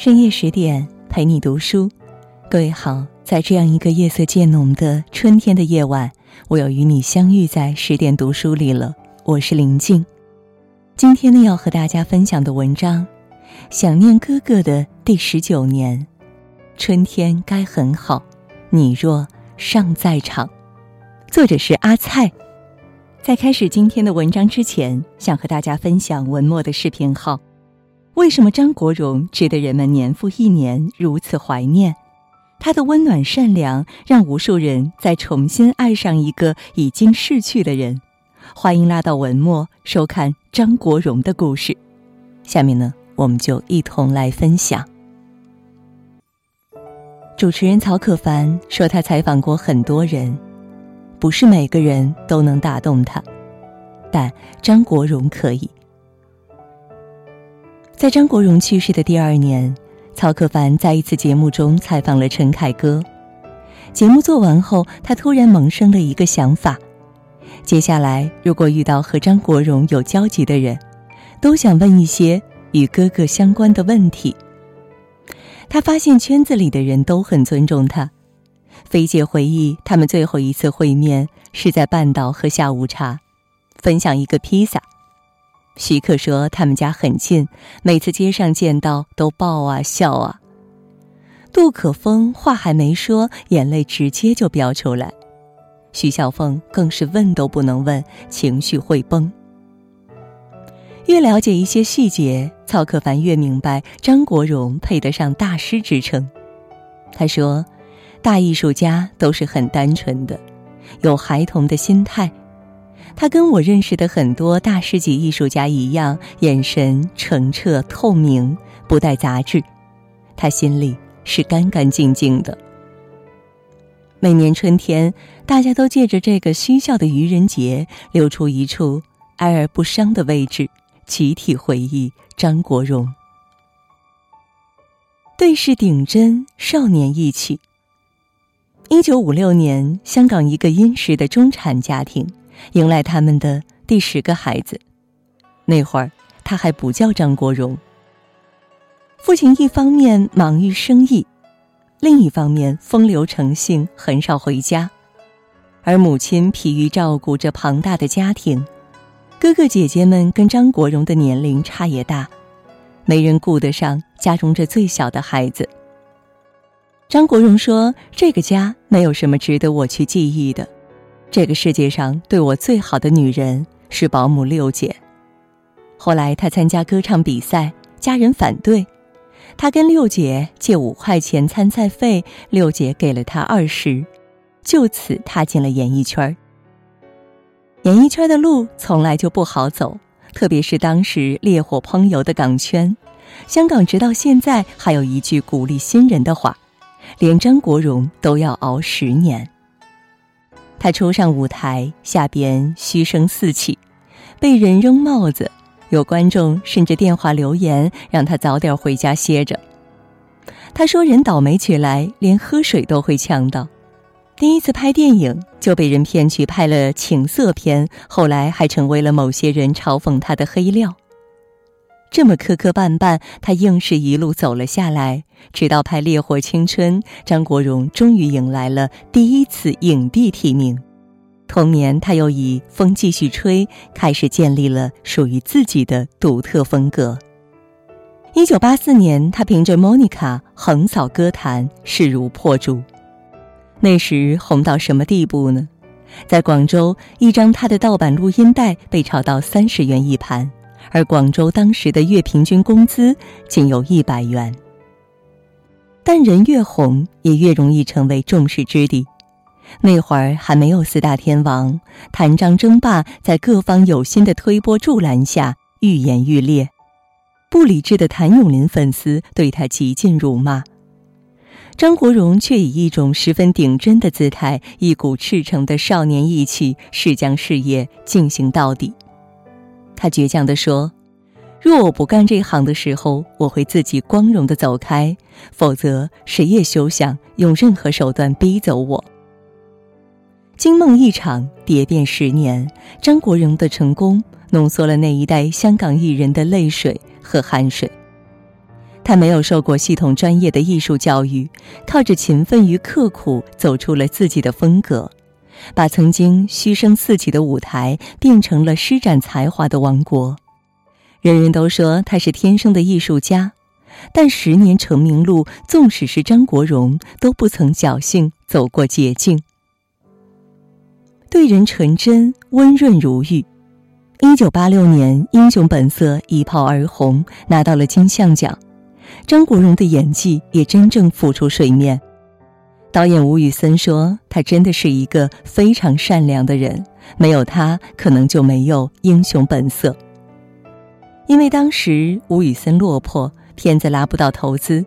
深夜十点陪你读书，各位好，在这样一个夜色渐浓的春天的夜晚，我又与你相遇在十点读书里了。我是林静，今天呢要和大家分享的文章，《想念哥哥的第十九年》，春天该很好，你若尚在场。作者是阿菜。在开始今天的文章之前，想和大家分享文末的视频号。为什么张国荣值得人们年复一年如此怀念？他的温暖善良让无数人再重新爱上一个已经逝去的人。欢迎拉到文末收看张国荣的故事。下面呢，我们就一同来分享。主持人曹可凡说，他采访过很多人，不是每个人都能打动他，但张国荣可以。在张国荣去世的第二年，曹可凡在一次节目中采访了陈凯歌。节目做完后，他突然萌生了一个想法：接下来如果遇到和张国荣有交集的人，都想问一些与哥哥相关的问题。他发现圈子里的人都很尊重他。菲姐回忆，他们最后一次会面是在半岛喝下午茶，分享一个披萨。徐克说：“他们家很近，每次街上见到都抱啊笑啊。”杜可风话还没说，眼泪直接就飙出来。徐小凤更是问都不能问，情绪会崩。越了解一些细节，曹可凡越明白张国荣配得上大师之称。他说：“大艺术家都是很单纯的，有孩童的心态。”他跟我认识的很多大师级艺术家一样，眼神澄澈透明，不带杂质。他心里是干干净净的。每年春天，大家都借着这个嬉笑的愚人节，留出一处哀而不伤的位置，集体回忆张国荣。对视顶针，少年义气。一九五六年，香港一个殷实的中产家庭。迎来他们的第十个孩子，那会儿他还不叫张国荣。父亲一方面忙于生意，另一方面风流成性，很少回家，而母亲疲于照顾着庞大的家庭，哥哥姐姐们跟张国荣的年龄差也大，没人顾得上家中这最小的孩子。张国荣说：“这个家没有什么值得我去记忆的。”这个世界上对我最好的女人是保姆六姐。后来他参加歌唱比赛，家人反对，他跟六姐借五块钱参赛费，六姐给了他二十，就此踏进了演艺圈。演艺圈的路从来就不好走，特别是当时烈火烹油的港圈，香港直到现在还有一句鼓励新人的话：连张国荣都要熬十年。他初上舞台，下边嘘声四起，被人扔帽子，有观众甚至电话留言让他早点回家歇着。他说：“人倒霉起来，连喝水都会呛到。”第一次拍电影就被人骗去拍了情色片，后来还成为了某些人嘲讽他的黑料。这么磕磕绊绊，他硬是一路走了下来，直到拍《烈火青春》，张国荣终于迎来了第一次影帝提名。同年，他又以《风继续吹》开始建立了属于自己的独特风格。一九八四年，他凭着《Monica》横扫歌坛，势如破竹。那时红到什么地步呢？在广州，一张他的盗版录音带被炒到三十元一盘。而广州当时的月平均工资仅有一百元，但人越红，也越容易成为众矢之的。那会儿还没有四大天王，谭张争霸在各方有心的推波助澜下愈演愈烈。不理智的谭咏麟粉丝对他极尽辱骂，张国荣却以一种十分顶真的姿态，一股赤诚的少年义气，誓将事业进行到底。他倔强地说：“若我不干这行的时候，我会自己光荣地走开；否则，谁也休想用任何手段逼走我。”惊梦一场，蝶变十年。张国荣的成功，浓缩了那一代香港艺人的泪水和汗水。他没有受过系统专业的艺术教育，靠着勤奋与刻苦走出了自己的风格，把曾经嘘声四起的舞台变成了施展才华的王国。人人都说他是天生的艺术家，但十年成名路，纵使是张国荣都不曾侥幸走过捷径。对人纯真温润如玉。一九八六年，《英雄本色》一炮而红，拿到了金像奖。张国荣的演技也真正浮出水面。导演吴宇森说：“他真的是一个非常善良的人，没有他，可能就没有《英雄本色》。”因为当时吴宇森落魄，片子拉不到投资，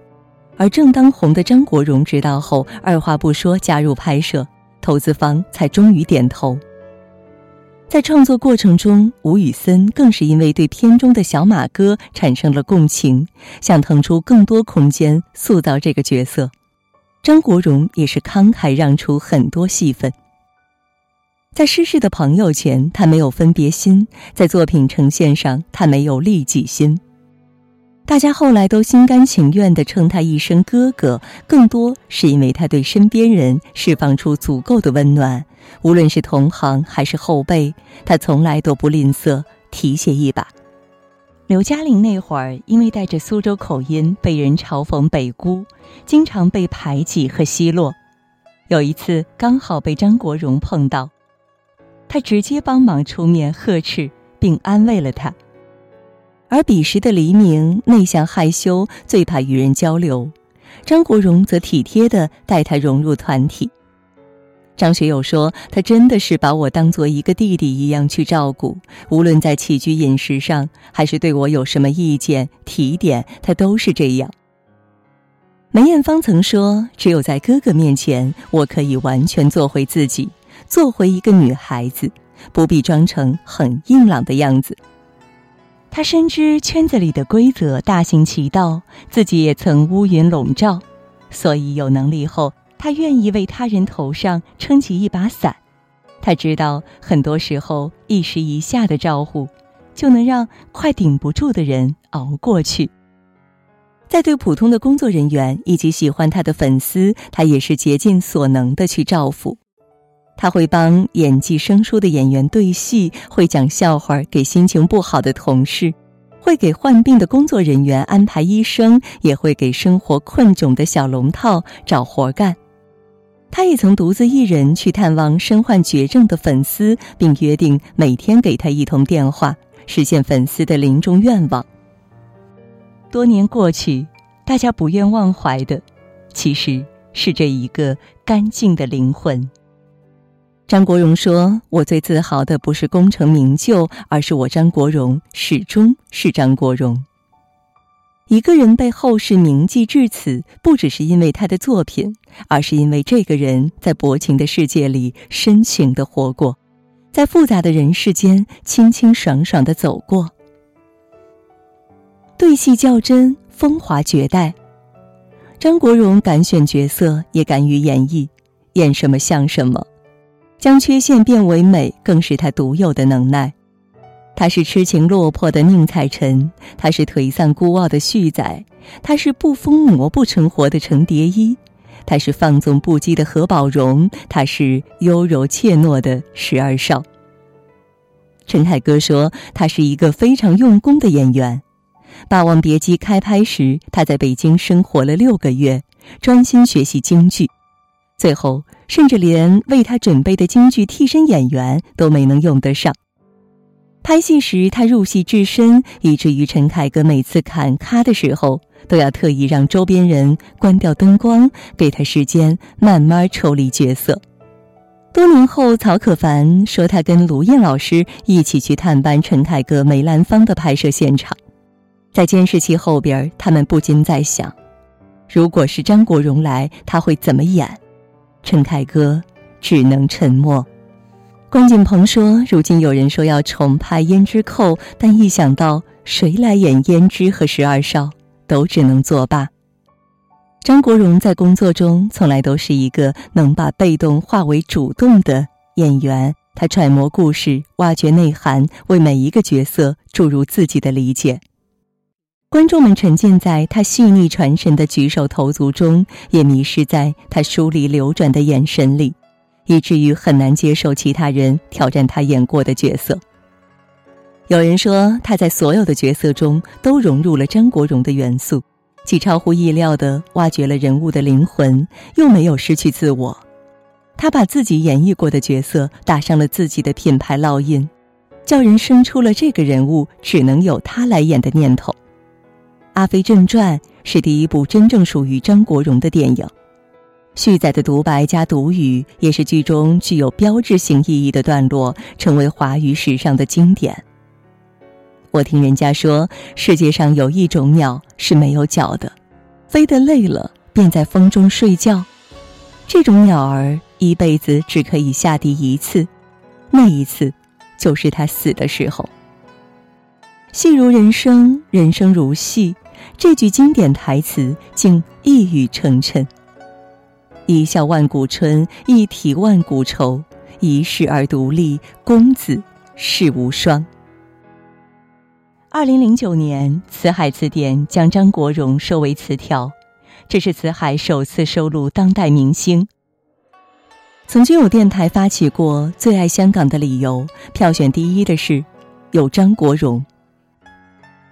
而正当红的张国荣知道后，二话不说加入拍摄，投资方才终于点头。在创作过程中，吴宇森更是因为对片中的小马哥产生了共情，想腾出更多空间塑造这个角色。张国荣也是慷慨让出很多戏份。在失势的朋友前，他没有分别心；在作品呈现上，他没有利己心。大家后来都心甘情愿地称他一声哥哥，更多是因为他对身边人释放出足够的温暖，无论是同行还是后辈，他从来都不吝啬提携一把。刘嘉玲那会儿因为带着苏州口音，被人嘲讽北姑，经常被排挤和奚落。有一次刚好被张国荣碰到，他直接帮忙出面呵斥并安慰了他。而彼时的黎明内向害羞，最怕与人交流；张国荣则体贴地带他融入团体。张学友说：“他真的是把我当做一个弟弟一样去照顾，无论在起居饮食上，还是对我有什么意见提点，他都是这样。”梅艳芳曾说：“只有在哥哥面前，我可以完全做回自己，做回一个女孩子，不必装成很硬朗的样子。”他深知圈子里的规则大行其道，自己也曾乌云笼罩，所以有能力后，他愿意为他人头上撑起一把伞。他知道，很多时候一时一下的招呼，就能让快顶不住的人熬过去。在对普通的工作人员以及喜欢他的粉丝，他也是竭尽所能的去照顾。他会帮演技生疏的演员对戏，会讲笑话给心情不好的同事，会给患病的工作人员安排医生，也会给生活困窘的小龙套找活干。他也曾独自一人去探望身患绝症的粉丝，并约定每天给他一通电话，实现粉丝的临终愿望。多年过去，大家不愿忘怀的，其实是这一个干净的灵魂。张国荣说：“我最自豪的不是功成名就，而是我张国荣始终是张国荣。一个人被后世铭记至此，不只是因为他的作品，而是因为这个人在薄情的世界里深情的活过，在复杂的人世间清清爽爽的走过。对戏较真，风华绝代。张国荣敢选角色，也敢于演绎，演什么像什么。”将缺陷变为美，更是他独有的能耐。他是痴情落魄的宁采臣，他是颓丧孤傲的旭仔，他是不疯魔不成活的程蝶衣，他是放纵不羁的何宝荣，他是优柔怯懦的十二少。陈凯歌说，他是一个非常用功的演员。《霸王别姬》开拍时，他在北京生活了六个月，专心学习京剧。最后，甚至连为他准备的京剧替身演员都没能用得上。拍戏时，他入戏至深，以至于陈凯歌每次砍咖的时候，都要特意让周边人关掉灯光，给他时间慢慢抽离角色。多年后，曹可凡说，他跟卢燕老师一起去探班陈凯歌梅兰芳的拍摄现场，在监视器后边，他们不禁在想，如果是张国荣来，他会怎么演？陈凯歌只能沉默。关锦鹏说：“如今有人说要重拍《胭脂扣》，但一想到谁来演胭脂和十二少，都只能作罢。”张国荣在工作中从来都是一个能把被动化为主动的演员。他揣摩故事，挖掘内涵，为每一个角色注入自己的理解。观众们沉浸在他细腻传神的举手投足中，也迷失在他疏离流转的眼神里，以至于很难接受其他人挑战他演过的角色。有人说，他在所有的角色中都融入了张国荣的元素，既超乎意料地挖掘了人物的灵魂，又没有失去自我。他把自己演绎过的角色打上了自己的品牌烙印，叫人生出了这个人物只能由他来演的念头。《阿飞正传》是第一部真正属于张国荣的电影，续载的独白加独语也是剧中具有标志性意义的段落，成为华语史上的经典。我听人家说，世界上有一种鸟是没有脚的，飞得累了便在风中睡觉。这种鸟儿一辈子只可以下地一次，那一次就是它死的时候。戏如人生，人生如戏。这句经典台词竟一语成谶。一笑万古春，一体万古愁。一世而独立，公子世无双。二零零九年，《辞海词典》将张国荣收为词条，这是辞海首次收录当代明星。曾经有电台发起过最爱香港的理由，票选第一的是有张国荣。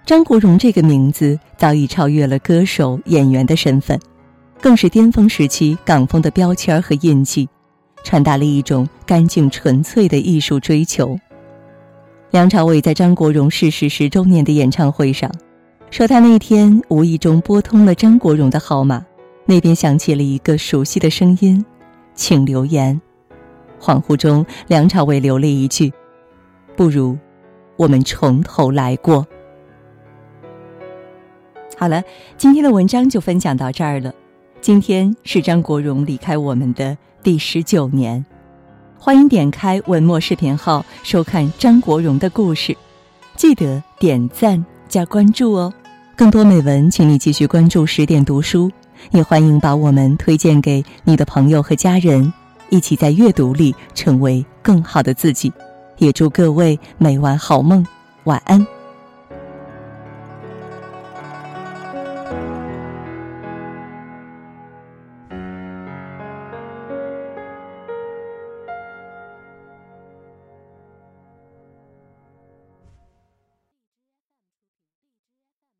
张国荣这个名字早已超越了歌手、演员的身份，更是巅峰时期港风的标签和印记，传达了一种干净纯粹的艺术追求。梁朝伟在张国荣逝世十周年的演唱会上，说他那天无意中拨通了张国荣的号码，那边响起了一个熟悉的声音：“请留言。”恍惚中，梁朝伟留了一句：“不如我们从头来过。”好了，今天的文章就分享到这儿了。今天是张国荣离开我们的第十九年，欢迎点开文末视频号收看张国荣的故事，记得点赞加关注哦。更多美文，请你继续关注十点读书，也欢迎把我们推荐给你的朋友和家人，一起在阅读里成为更好的自己。也祝各位每晚好梦，晚安。